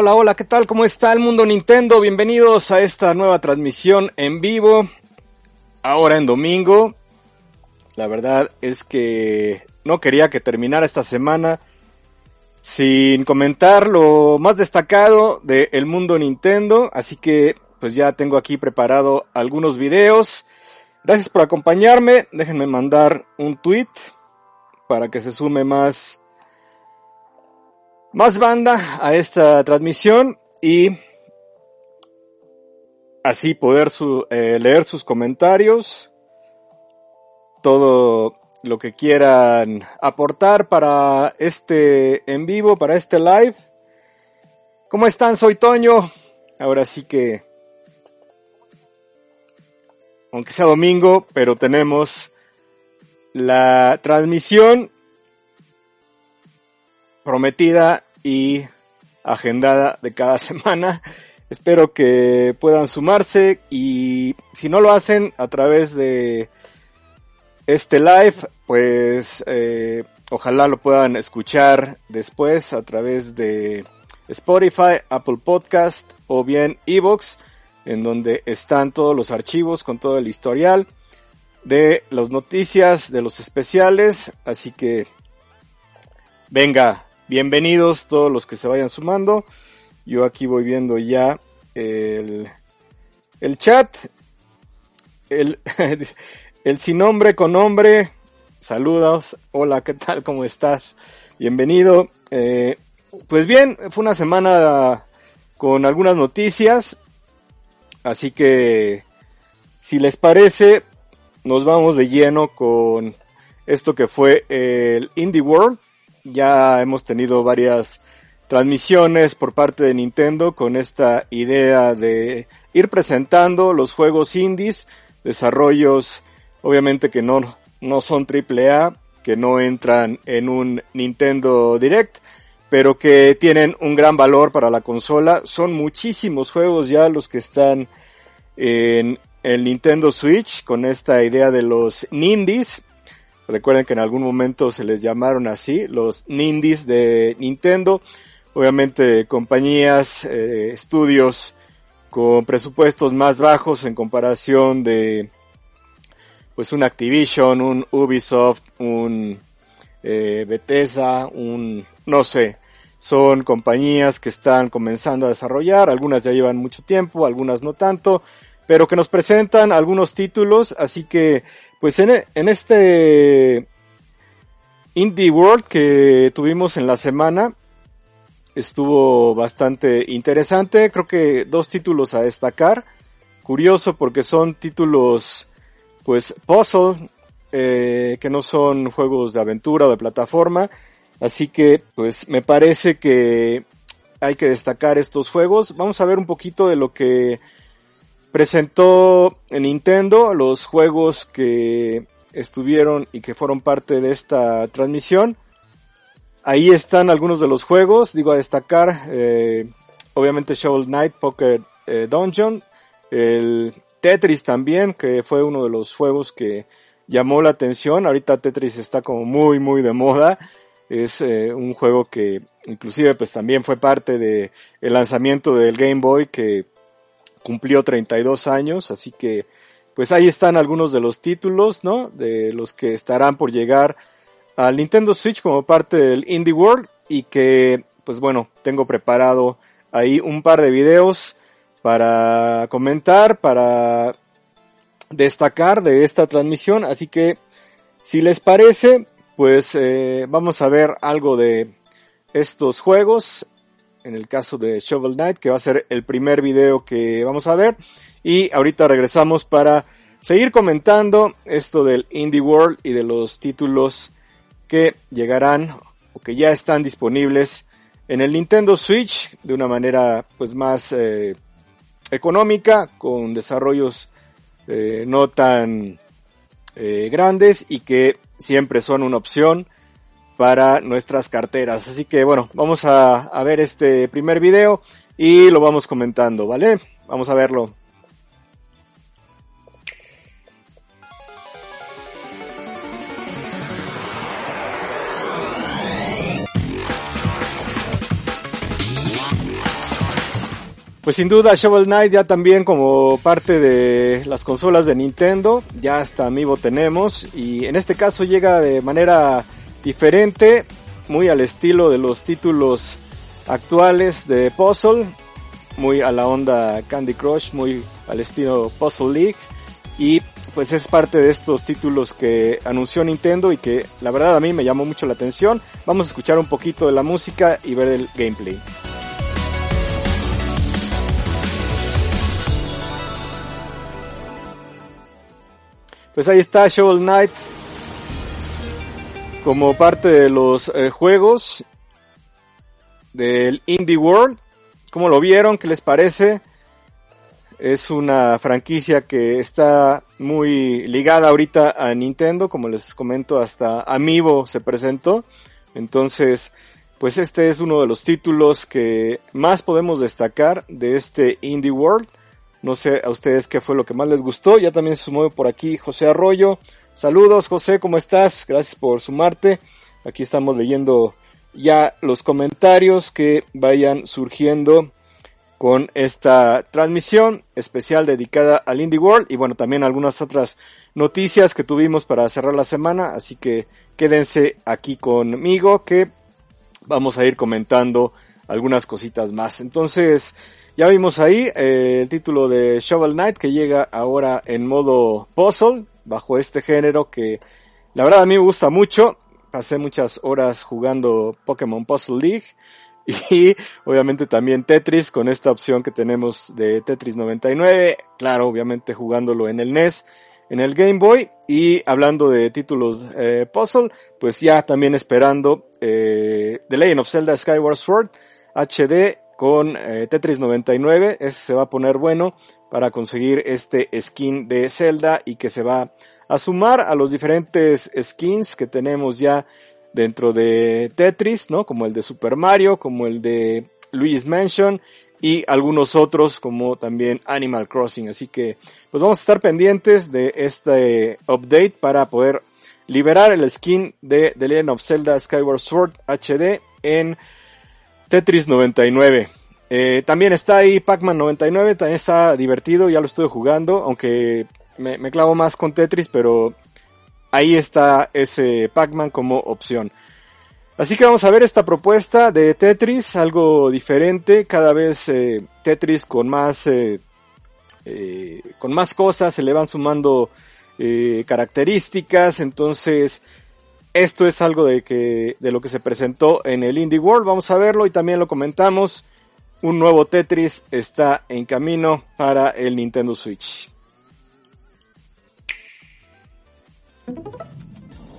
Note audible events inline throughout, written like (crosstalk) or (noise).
Hola, hola, ¿qué tal? ¿Cómo está el mundo Nintendo? Bienvenidos a esta nueva transmisión en vivo. Ahora en domingo. La verdad es que no quería que terminara esta semana sin comentar lo más destacado del mundo Nintendo. Así que pues ya tengo aquí preparado algunos videos. Gracias por acompañarme. Déjenme mandar un tweet para que se sume más más banda a esta transmisión y así poder su, eh, leer sus comentarios, todo lo que quieran aportar para este en vivo, para este live. ¿Cómo están? Soy Toño. Ahora sí que, aunque sea domingo, pero tenemos la transmisión prometida y agendada de cada (laughs) semana. Espero que puedan sumarse y si no lo hacen a través de este live, pues eh, ojalá lo puedan escuchar después a través de Spotify, Apple Podcast o bien Evox, en donde están todos los archivos con todo el historial de las noticias, de los especiales. Así que venga, Bienvenidos todos los que se vayan sumando. Yo aquí voy viendo ya el, el chat. El, (laughs) el sin nombre con nombre. Saludos. Hola, ¿qué tal? ¿Cómo estás? Bienvenido. Eh, pues bien, fue una semana con algunas noticias. Así que, si les parece, nos vamos de lleno con esto que fue el Indie World ya hemos tenido varias transmisiones por parte de Nintendo con esta idea de ir presentando los juegos indies, desarrollos obviamente que no, no son AAA, que no entran en un Nintendo Direct, pero que tienen un gran valor para la consola. Son muchísimos juegos ya los que están en el Nintendo Switch con esta idea de los Nindies Recuerden que en algún momento se les llamaron así, los Nindies de Nintendo. Obviamente compañías, eh, estudios con presupuestos más bajos en comparación de pues un Activision, un Ubisoft, un eh, Bethesda, un no sé. Son compañías que están comenzando a desarrollar, algunas ya llevan mucho tiempo, algunas no tanto, pero que nos presentan algunos títulos, así que pues en, en este Indie World que tuvimos en la semana, estuvo bastante interesante, creo que dos títulos a destacar, curioso porque son títulos pues puzzle, eh, que no son juegos de aventura o de plataforma, así que pues me parece que hay que destacar estos juegos. Vamos a ver un poquito de lo que presentó en Nintendo los juegos que estuvieron y que fueron parte de esta transmisión. Ahí están algunos de los juegos, digo a destacar, eh, obviamente Shovel Knight Poker eh, Dungeon, el Tetris también, que fue uno de los juegos que llamó la atención. Ahorita Tetris está como muy, muy de moda. Es eh, un juego que inclusive pues también fue parte de el lanzamiento del Game Boy que cumplió 32 años, así que pues ahí están algunos de los títulos, ¿no? De los que estarán por llegar al Nintendo Switch como parte del Indie World y que pues bueno, tengo preparado ahí un par de videos para comentar, para destacar de esta transmisión, así que si les parece, pues eh, vamos a ver algo de estos juegos en el caso de Shovel Knight, que va a ser el primer video que vamos a ver. Y ahorita regresamos para seguir comentando esto del Indie World y de los títulos que llegarán o que ya están disponibles en el Nintendo Switch de una manera pues más eh, económica, con desarrollos eh, no tan eh, grandes y que siempre son una opción para nuestras carteras. Así que bueno, vamos a, a ver este primer video y lo vamos comentando, ¿vale? Vamos a verlo. Pues sin duda Shovel Knight ya también como parte de las consolas de Nintendo, ya hasta Amiibo tenemos y en este caso llega de manera diferente, muy al estilo de los títulos actuales de Puzzle, muy a la onda Candy Crush, muy al estilo Puzzle League y pues es parte de estos títulos que anunció Nintendo y que la verdad a mí me llamó mucho la atención. Vamos a escuchar un poquito de la música y ver el gameplay. Pues ahí está Shovel Knight como parte de los eh, juegos del Indie World. ¿Cómo lo vieron? ¿Qué les parece? Es una franquicia que está muy ligada ahorita a Nintendo, como les comento, hasta Amiibo se presentó. Entonces, pues este es uno de los títulos que más podemos destacar de este Indie World. No sé a ustedes qué fue lo que más les gustó. Ya también se sumó por aquí José Arroyo. Saludos José, ¿cómo estás? Gracias por sumarte. Aquí estamos leyendo ya los comentarios que vayan surgiendo con esta transmisión especial dedicada al Indie World y bueno, también algunas otras noticias que tuvimos para cerrar la semana, así que quédense aquí conmigo que vamos a ir comentando algunas cositas más. Entonces, ya vimos ahí eh, el título de Shovel Knight que llega ahora en modo puzzle, bajo este género que la verdad a mí me gusta mucho. Pasé muchas horas jugando Pokémon Puzzle League (laughs) y obviamente también Tetris con esta opción que tenemos de Tetris 99, claro, obviamente jugándolo en el NES, en el Game Boy y hablando de títulos eh, puzzle, pues ya también esperando eh, The Legend of Zelda Skyward Sword HD con eh, Tetris 99, ese se va a poner bueno para conseguir este skin de Zelda y que se va a sumar a los diferentes skins que tenemos ya dentro de Tetris, ¿no? Como el de Super Mario, como el de Luigi's Mansion y algunos otros como también Animal Crossing. Así que pues vamos a estar pendientes de este update para poder liberar el skin de The Legend of Zelda Skyward Sword HD en Tetris 99. Eh, también está ahí Pac-Man 99, también está divertido, ya lo estoy jugando, aunque me, clavo más con Tetris, pero ahí está ese Pac-Man como opción. Así que vamos a ver esta propuesta de Tetris, algo diferente, cada vez eh, Tetris con más, eh, eh, con más cosas, se le van sumando características, entonces esto es algo de que, de lo que se presentó en el Indie World, vamos a verlo y también lo comentamos, un nuevo Tetris está en camino para el Nintendo Switch.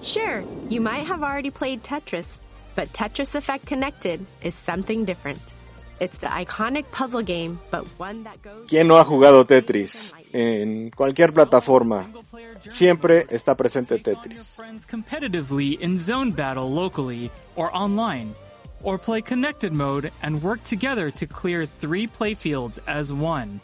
Sure, you might have already played Tetris, but Tetris Effect Connected is something different. It's the iconic puzzle game, but one that goes ¿Quién no ha jugado Tetris? En cualquier plataforma. Siempre está presente Tetris. competitively in zone battle locally or online. Or play connected mode and work together to clear three playfields as one.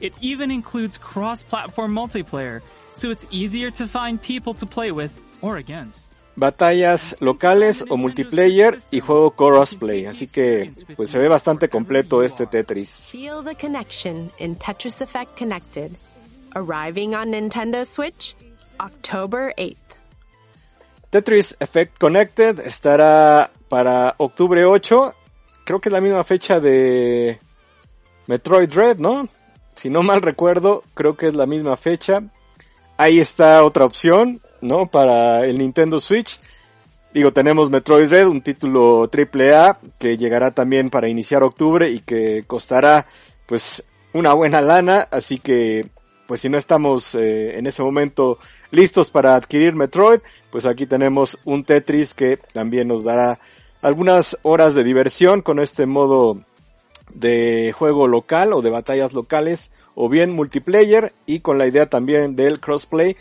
It even includes cross-platform multiplayer, so it's easier to find people to play with or against. Batallas locales o multiplayer y juego crossplay, así que pues se ve bastante completo este Tetris. Feel the connection in Tetris Effect Connected. Arriving on Nintendo Switch October 8th. Tetris Effect Connected estará para octubre 8. Creo que es la misma fecha de Metroid Dread, ¿no? Si no mal recuerdo, creo que es la misma fecha. Ahí está otra opción, ¿no? Para el Nintendo Switch. Digo, tenemos Metroid Red, un título AAA que llegará también para iniciar octubre y que costará pues una buena lana, así que pues si no estamos eh, en ese momento listos para adquirir Metroid, pues aquí tenemos un Tetris que también nos dará algunas horas de diversión con este modo de juego local o de batallas locales o bien multiplayer y con la idea también del crossplay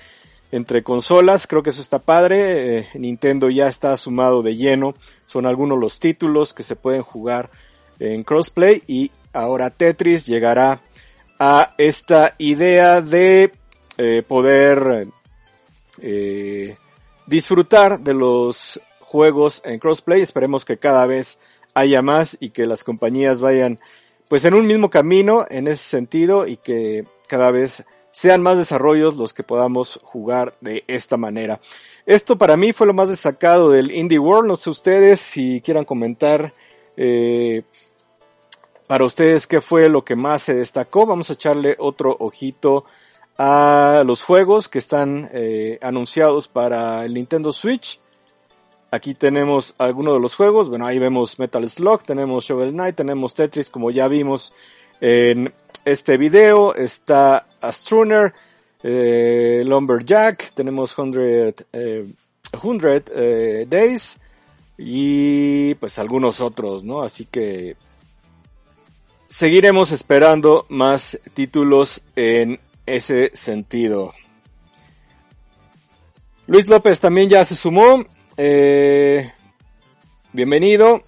entre consolas. Creo que eso está padre. Eh, Nintendo ya está sumado de lleno. Son algunos los títulos que se pueden jugar en crossplay y ahora Tetris llegará a esta idea de eh, poder eh, disfrutar de los juegos en crossplay. Esperemos que cada vez haya más y que las compañías vayan pues en un mismo camino en ese sentido y que cada vez sean más desarrollos los que podamos jugar de esta manera. Esto para mí fue lo más destacado del Indie World. No sé ustedes si quieran comentar eh, para ustedes qué fue lo que más se destacó. Vamos a echarle otro ojito a los juegos que están eh, anunciados para el Nintendo Switch. Aquí tenemos algunos de los juegos. Bueno, ahí vemos Metal Slug, tenemos Shovel Knight, tenemos Tetris, como ya vimos en este video. Está Astruner, eh, Lumberjack, tenemos 100, eh, eh, Days y pues algunos otros, ¿no? Así que seguiremos esperando más títulos en ese sentido. Luis López también ya se sumó. Eh, bienvenido.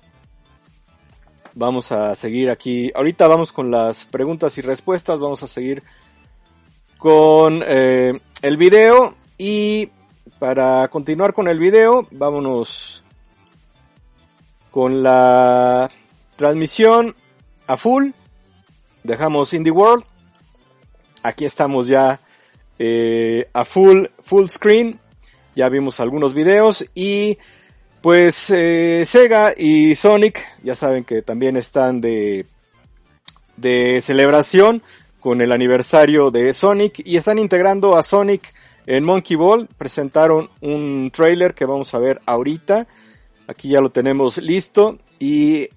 Vamos a seguir aquí. Ahorita vamos con las preguntas y respuestas. Vamos a seguir con eh, el video. Y para continuar con el video, vámonos con la transmisión a full. Dejamos Indie World. Aquí estamos ya eh, a full, full screen. Ya vimos algunos videos y pues eh, Sega y Sonic ya saben que también están de, de celebración con el aniversario de Sonic y están integrando a Sonic en Monkey Ball. Presentaron un trailer que vamos a ver ahorita. Aquí ya lo tenemos listo y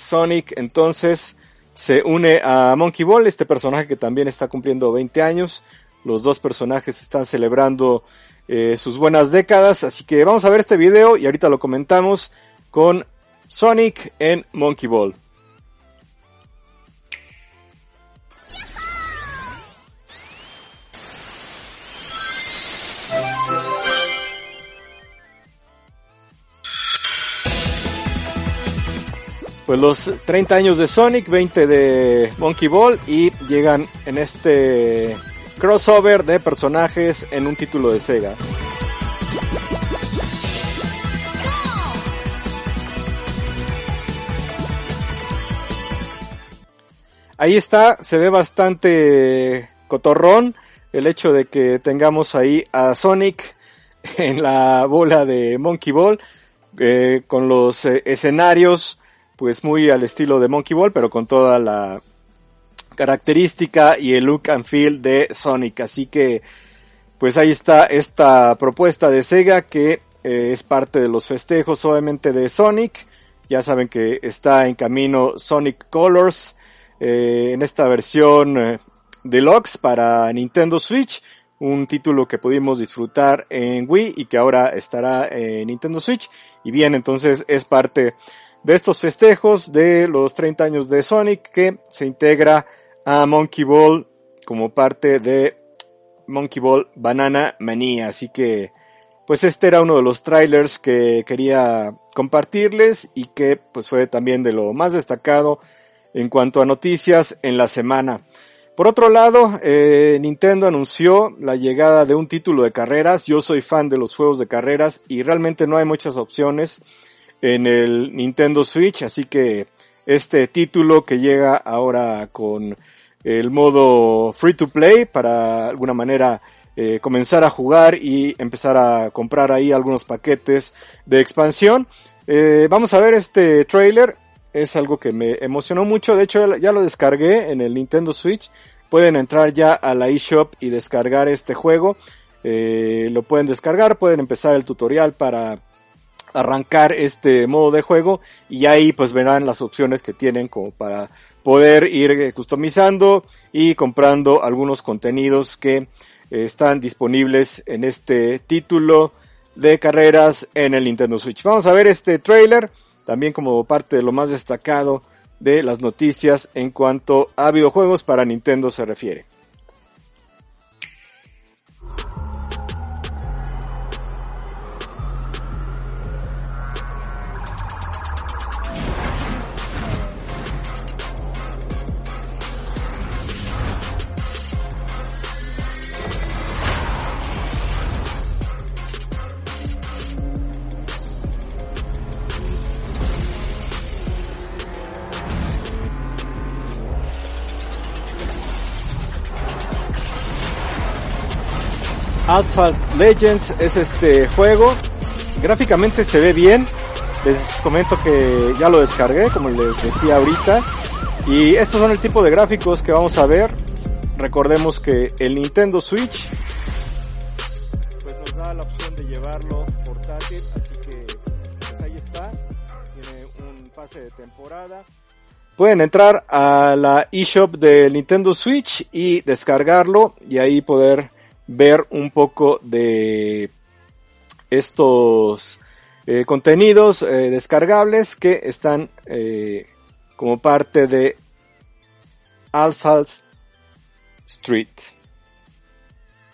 Sonic entonces se une a Monkey Ball, este personaje que también está cumpliendo 20 años. Los dos personajes están celebrando eh, sus buenas décadas, así que vamos a ver este video y ahorita lo comentamos con Sonic en Monkey Ball. Pues los 30 años de Sonic, 20 de Monkey Ball y llegan en este crossover de personajes en un título de Sega. Ahí está, se ve bastante cotorrón el hecho de que tengamos ahí a Sonic en la bola de Monkey Ball eh, con los eh, escenarios pues muy al estilo de Monkey Ball, pero con toda la característica y el look and feel de Sonic. Así que, pues ahí está esta propuesta de Sega que eh, es parte de los festejos obviamente de Sonic. Ya saben que está en camino Sonic Colors eh, en esta versión eh, deluxe para Nintendo Switch. Un título que pudimos disfrutar en Wii y que ahora estará en Nintendo Switch. Y bien, entonces es parte de estos festejos de los 30 años de Sonic que se integra a Monkey Ball como parte de Monkey Ball Banana Manía. Así que, pues este era uno de los trailers que quería compartirles y que pues fue también de lo más destacado en cuanto a noticias en la semana. Por otro lado, eh, Nintendo anunció la llegada de un título de carreras. Yo soy fan de los juegos de carreras y realmente no hay muchas opciones en el Nintendo Switch, así que este título que llega ahora con el modo free to play para alguna manera eh, comenzar a jugar y empezar a comprar ahí algunos paquetes de expansión. Eh, vamos a ver este trailer, es algo que me emocionó mucho, de hecho ya lo descargué en el Nintendo Switch, pueden entrar ya a la eShop y descargar este juego, eh, lo pueden descargar, pueden empezar el tutorial para arrancar este modo de juego y ahí pues verán las opciones que tienen como para poder ir eh, customizando y comprando algunos contenidos que eh, están disponibles en este título de carreras en el Nintendo Switch. Vamos a ver este trailer también como parte de lo más destacado de las noticias en cuanto a videojuegos para Nintendo se refiere. Asphalt Legends es este juego. Gráficamente se ve bien. Les comento que ya lo descargué, como les decía ahorita. Y estos son el tipo de gráficos que vamos a ver. Recordemos que el Nintendo Switch pues nos da la opción de llevarlo portátil, así que pues ahí está. Tiene un pase de temporada. Pueden entrar a la eShop del Nintendo Switch y descargarlo y ahí poder ver un poco de estos eh, contenidos eh, descargables que están eh, como parte de Alpha Street.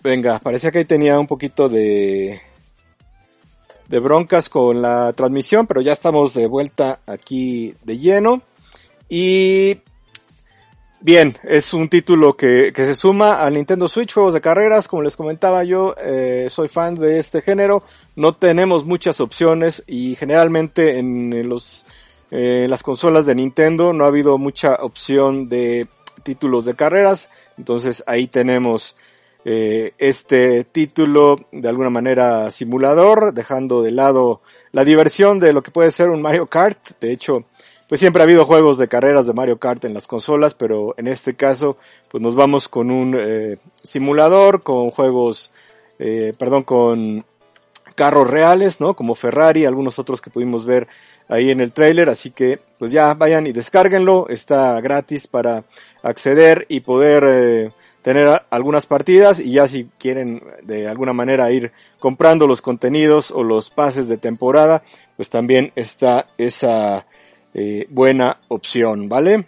Venga, parecía que ahí tenía un poquito de de broncas con la transmisión, pero ya estamos de vuelta aquí de lleno. Y bien, es un título que, que se suma al Nintendo Switch, juegos de carreras, como les comentaba yo, eh, soy fan de este género, no tenemos muchas opciones y generalmente en los eh, las consolas de Nintendo no ha habido mucha opción de títulos de carreras, entonces ahí tenemos eh, este título de alguna manera simulador, dejando de lado la diversión de lo que puede ser un Mario Kart. De hecho, pues siempre ha habido juegos de carreras de Mario Kart en las consolas, pero en este caso, pues nos vamos con un eh, simulador, con juegos, eh, perdón, con carros reales, ¿no? Como Ferrari, algunos otros que pudimos ver ahí en el trailer, así que pues ya vayan y descárguenlo, está gratis para acceder y poder eh, tener algunas partidas y ya si quieren de alguna manera ir comprando los contenidos o los pases de temporada, pues también está esa eh, buena opción, ¿vale?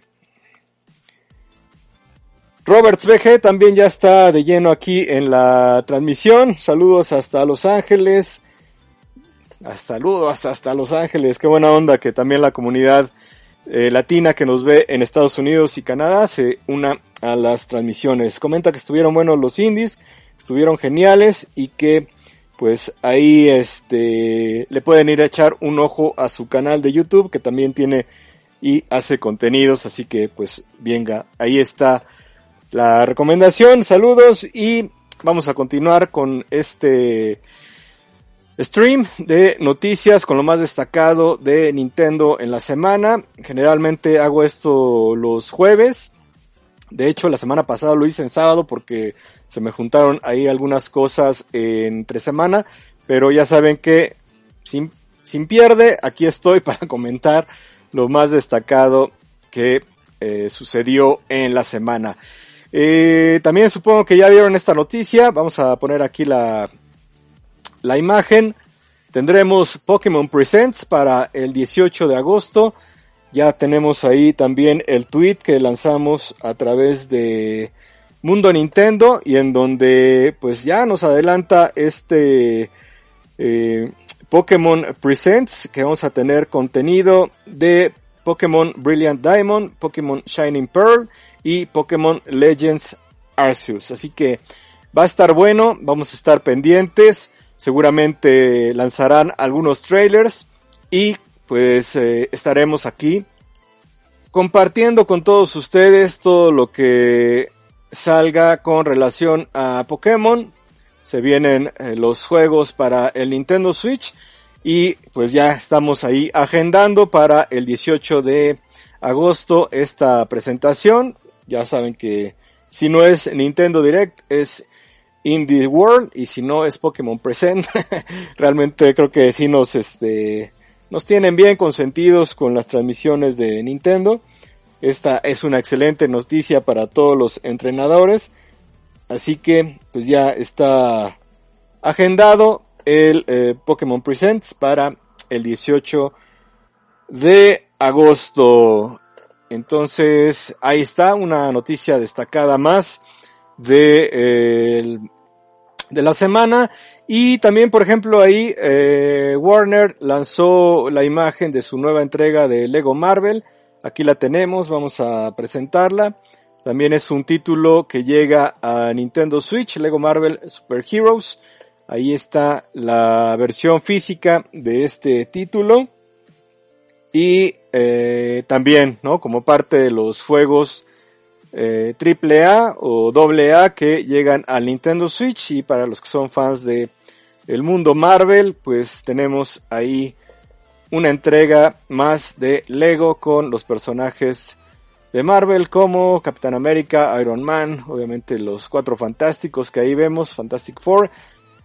Roberts BG también ya está de lleno aquí en la transmisión. Saludos hasta Los Ángeles. Saludos hasta Los Ángeles. Qué buena onda que también la comunidad eh, latina que nos ve en Estados Unidos y Canadá se una a las transmisiones. Comenta que estuvieron buenos los indies, estuvieron geniales y que pues ahí este le pueden ir a echar un ojo a su canal de YouTube que también tiene y hace contenidos, así que pues venga, ahí está la recomendación, saludos y vamos a continuar con este stream de noticias con lo más destacado de Nintendo en la semana. Generalmente hago esto los jueves. De hecho, la semana pasada lo hice en sábado porque se me juntaron ahí algunas cosas entre semana. Pero ya saben que sin, sin pierde, aquí estoy (laughs) para comentar lo más destacado que eh, sucedió en la semana. Eh, también supongo que ya vieron esta noticia. Vamos a poner aquí la, la imagen. Tendremos Pokémon Presents para el 18 de agosto. Ya tenemos ahí también el tweet que lanzamos a través de Mundo Nintendo y en donde pues ya nos adelanta este eh, Pokémon Presents que vamos a tener contenido de Pokémon Brilliant Diamond, Pokémon Shining Pearl y Pokémon Legends Arceus. Así que va a estar bueno, vamos a estar pendientes seguramente lanzarán algunos trailers y pues eh, estaremos aquí compartiendo con todos ustedes todo lo que salga con relación a Pokémon. Se vienen eh, los juegos para el Nintendo Switch y pues ya estamos ahí agendando para el 18 de agosto esta presentación. Ya saben que si no es Nintendo Direct es Indie World y si no es Pokémon Present. (laughs) Realmente creo que sí nos, este, nos tienen bien consentidos con las transmisiones de Nintendo. Esta es una excelente noticia para todos los entrenadores. Así que pues ya está agendado el eh, Pokémon Presents para el 18 de agosto. Entonces ahí está una noticia destacada más de, eh, de la semana. Y también, por ejemplo, ahí eh, Warner lanzó la imagen de su nueva entrega de Lego Marvel. Aquí la tenemos, vamos a presentarla. También es un título que llega a Nintendo Switch, Lego Marvel Super Heroes. Ahí está la versión física de este título. Y eh, también, ¿no? Como parte de los juegos eh, triple A o doble A que llegan al Nintendo Switch y para los que son fans de el mundo Marvel, pues tenemos ahí una entrega más de Lego con los personajes de Marvel como Capitán América, Iron Man, obviamente los cuatro fantásticos que ahí vemos, Fantastic Four,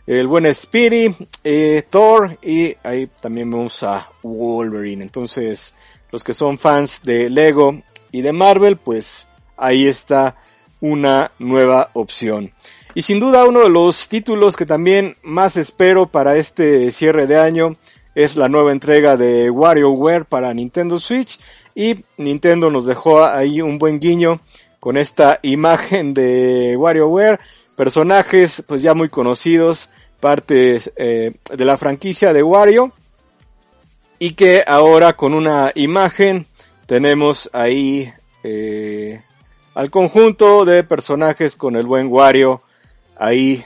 el buen Speedy, eh, Thor y ahí también vemos a Wolverine. Entonces, los que son fans de Lego y de Marvel, pues ahí está una nueva opción. Y sin duda uno de los títulos que también más espero para este cierre de año es la nueva entrega de WarioWare para Nintendo Switch. Y Nintendo nos dejó ahí un buen guiño con esta imagen de WarioWare, personajes pues ya muy conocidos, partes eh, de la franquicia de Wario. Y que ahora con una imagen tenemos ahí eh, al conjunto de personajes con el buen Wario ahí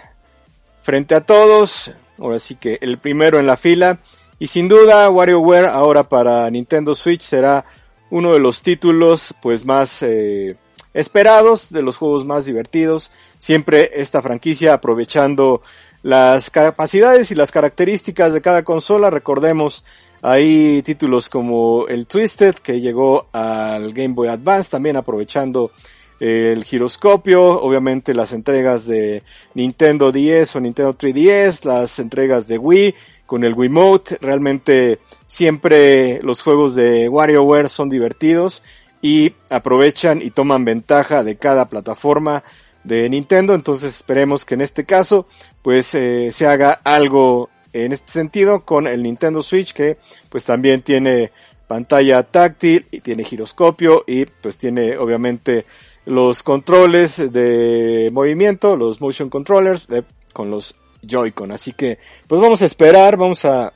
frente a todos. Ahora sí que el primero en la fila. Y sin duda WarioWare ahora para Nintendo Switch será uno de los títulos pues más eh, esperados, de los juegos más divertidos. Siempre esta franquicia aprovechando las capacidades y las características de cada consola. Recordemos ahí títulos como el Twisted que llegó al Game Boy Advance también aprovechando el giroscopio, obviamente las entregas de Nintendo 10 o Nintendo 3DS, las entregas de Wii con el Wiimote, realmente siempre los juegos de WarioWare son divertidos y aprovechan y toman ventaja de cada plataforma de Nintendo, entonces esperemos que en este caso pues eh, se haga algo en este sentido con el Nintendo Switch que pues también tiene pantalla táctil y tiene giroscopio y pues tiene obviamente los controles de movimiento, los motion controllers con los Joy-Con. Así que, pues vamos a esperar, vamos a,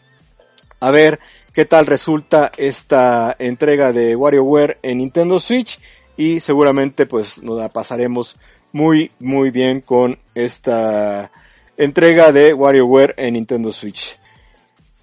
a ver qué tal resulta esta entrega de WarioWare en Nintendo Switch y seguramente pues nos la pasaremos muy muy bien con esta entrega de WarioWare en Nintendo Switch.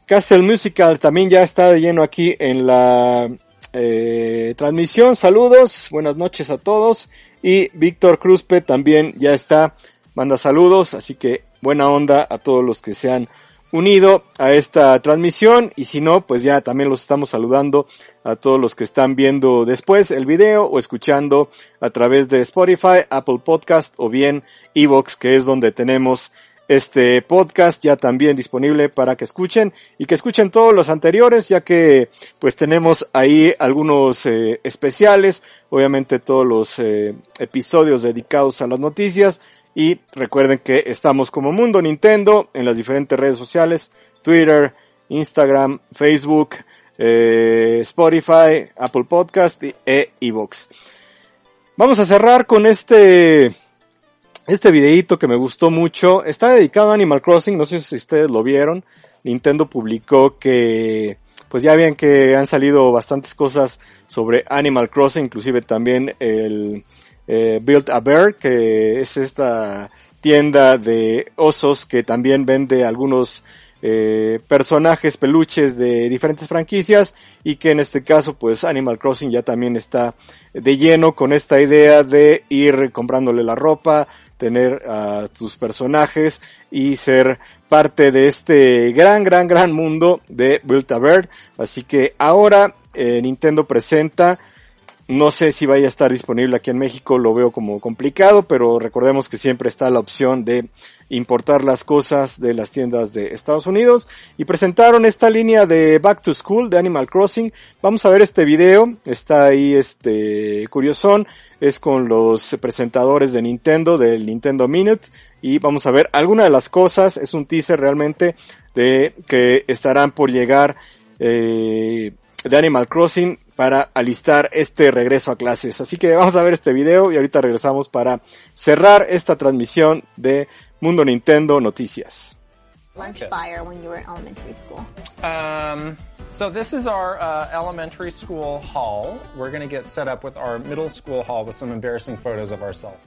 Castle Musical también ya está de lleno aquí en la eh, transmisión. Saludos, buenas noches a todos. Y Víctor Cruzpe también ya está, manda saludos, así que buena onda a todos los que se han unido a esta transmisión y si no, pues ya también los estamos saludando a todos los que están viendo después el video o escuchando a través de Spotify, Apple Podcast o bien Evox, que es donde tenemos este podcast ya también disponible para que escuchen y que escuchen todos los anteriores ya que pues tenemos ahí algunos eh, especiales, obviamente todos los eh, episodios dedicados a las noticias y recuerden que estamos como Mundo Nintendo en las diferentes redes sociales, Twitter, Instagram, Facebook, eh, Spotify, Apple Podcast e Evox. Vamos a cerrar con este este videito que me gustó mucho está dedicado a Animal Crossing, no sé si ustedes lo vieron. Nintendo publicó que pues ya ven que han salido bastantes cosas sobre Animal Crossing, inclusive también el eh, Build a Bear, que es esta tienda de osos que también vende algunos eh, personajes peluches de diferentes franquicias y que en este caso pues Animal Crossing ya también está de lleno con esta idea de ir comprándole la ropa, tener a tus personajes y ser parte de este gran, gran, gran mundo de Build a Bird. Así que ahora eh, Nintendo presenta no sé si vaya a estar disponible aquí en México, lo veo como complicado, pero recordemos que siempre está la opción de importar las cosas de las tiendas de Estados Unidos y presentaron esta línea de Back to School de Animal Crossing. Vamos a ver este video, está ahí este curiosón, es con los presentadores de Nintendo, del Nintendo Minute y vamos a ver algunas de las cosas, es un teaser realmente de que estarán por llegar eh, de Animal Crossing para alistar este regreso a clases. Así que vamos a ver este video y ahorita regresamos para cerrar esta transmisión de Mundo Nintendo Noticias. lunch fire when you were in elementary school? Um, so this is our uh, elementary school hall. We're going to get set up with our middle school hall with some embarrassing photos of ourselves.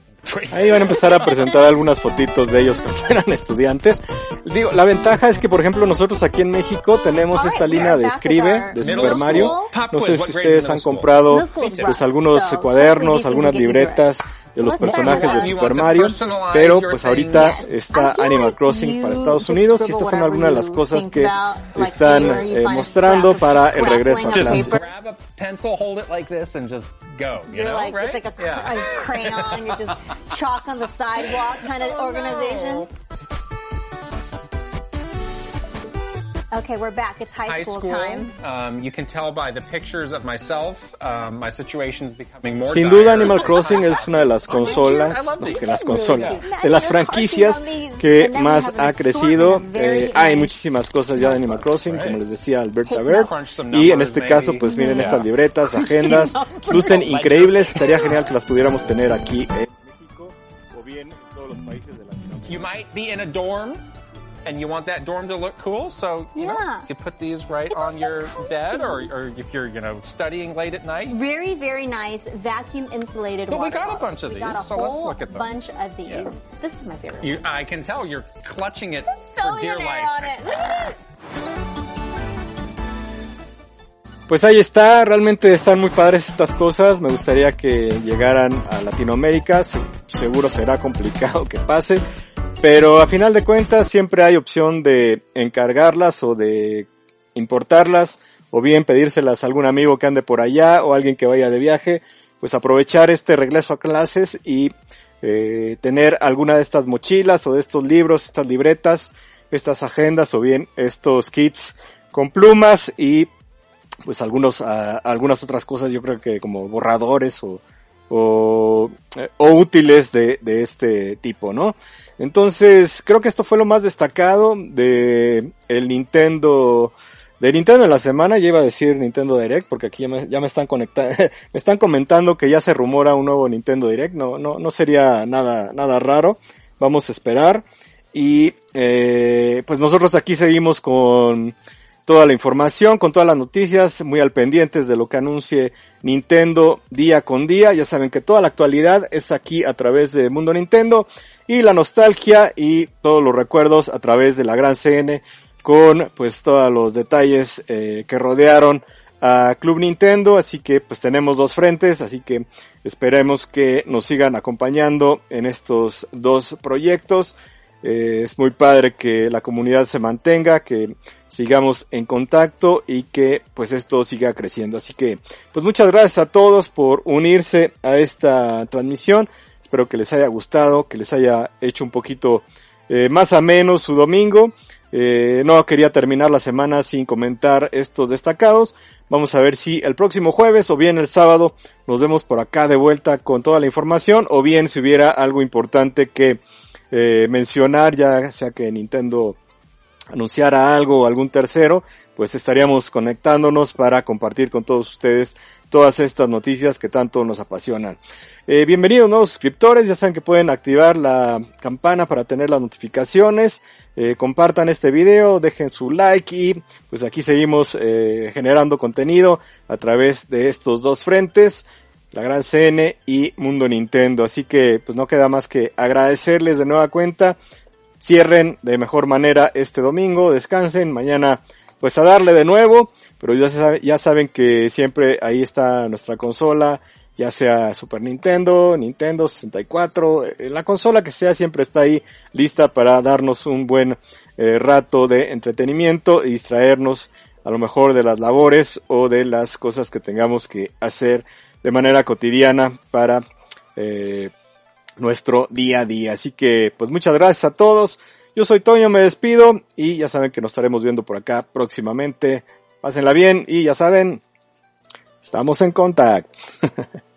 Ahí van a empezar a presentar algunas fotitos de ellos cuando eran estudiantes. Digo, la ventaja es que, por ejemplo, nosotros aquí en México tenemos esta línea de Escribe de Super Mario. No sé si ustedes han comprado pues algunos cuadernos, algunas libretas de los personajes de Super Mario, pero pues ahorita está Animal Crossing para Estados Unidos y estas son algunas de las cosas que están eh, mostrando para el regreso a clases. Grab a pencil, hold it like this, and just go. You You're know, like, right? it's like a, yeah. a crayon, you're just chalk on the sidewalk kind of (laughs) organization. Okay, we're back. It's high, High school, school. time. Um, you can tell by the pictures of myself. Um, my situation's becoming more. Sin duda dire. Animal Crossing (laughs) es una de las consolas, no, que las consolas, de las franquicias que más ha crecido. Eh, hay muchísimas cosas ya de Animal Crossing, como les decía Alberta Berg. Y en este caso, pues miren estas libretas, (laughs) agendas, lucen increíbles. Estaría genial que las pudiéramos tener aquí en México o bien en todos los países de Latinoamérica. You might be in a dorm, and you want that dorm to look cool, so you know you could put these right on your bed, or, or if you're you know studying late at night. Very, very nice vacuum insulated But we water got a bunch of we got these, a so let's look at them. bunch of these. Yeah. This is my favorite. You, I can tell you're clutching it for dear life. on it. Look at it. Pues ahí está, realmente están muy padres estas cosas, me gustaría que llegaran a Latinoamérica, seguro será complicado que pase, pero a final de cuentas siempre hay opción de encargarlas o de importarlas, o bien pedírselas a algún amigo que ande por allá o alguien que vaya de viaje, pues aprovechar este regreso a clases y eh, tener alguna de estas mochilas o de estos libros, estas libretas, estas agendas o bien estos kits con plumas y pues algunos ah, algunas otras cosas yo creo que como borradores o o, eh, o útiles de, de este tipo, ¿no? Entonces, creo que esto fue lo más destacado de el Nintendo de Nintendo de la semana, ya iba a decir Nintendo Direct, porque aquí ya me, ya me están conectando, (laughs) me están comentando que ya se rumora un nuevo Nintendo Direct, no, no, no sería nada, nada raro, vamos a esperar, y, eh, pues nosotros aquí seguimos con toda la información, con todas las noticias, muy al pendientes de lo que anuncie Nintendo día con día. Ya saben que toda la actualidad es aquí a través de Mundo Nintendo y la nostalgia y todos los recuerdos a través de la gran CN con pues todos los detalles eh, que rodearon a Club Nintendo, así que pues tenemos dos frentes, así que esperemos que nos sigan acompañando en estos dos proyectos. Eh, es muy padre que la comunidad se mantenga, que sigamos en contacto y que pues esto siga creciendo. Así que pues muchas gracias a todos por unirse a esta transmisión. Espero que les haya gustado, que les haya hecho un poquito eh, más ameno su domingo. Eh, no quería terminar la semana sin comentar estos destacados. Vamos a ver si el próximo jueves o bien el sábado nos vemos por acá de vuelta con toda la información o bien si hubiera algo importante que eh, mencionar, ya sea que Nintendo anunciara algo o algún tercero, pues estaríamos conectándonos para compartir con todos ustedes todas estas noticias que tanto nos apasionan. Eh, bienvenidos nuevos suscriptores, ya saben que pueden activar la campana para tener las notificaciones, eh, compartan este video, dejen su like y pues aquí seguimos eh, generando contenido a través de estos dos frentes, la Gran CN y Mundo Nintendo. Así que pues no queda más que agradecerles de nueva cuenta, cierren de mejor manera este domingo, descansen, mañana pues a darle de nuevo, pero ya, sabe- ya saben que siempre ahí está nuestra consola, ya sea Super Nintendo, Nintendo 64, eh, la consola que sea siempre está ahí lista para darnos un buen eh, rato de entretenimiento y distraernos a lo mejor de las labores o de las cosas que tengamos que hacer de manera cotidiana para eh, nuestro día a día. Así que, pues muchas gracias a todos. Yo soy Toño, me despido y ya saben que nos estaremos viendo por acá próximamente. Pásenla bien y ya saben, estamos en contacto. (laughs)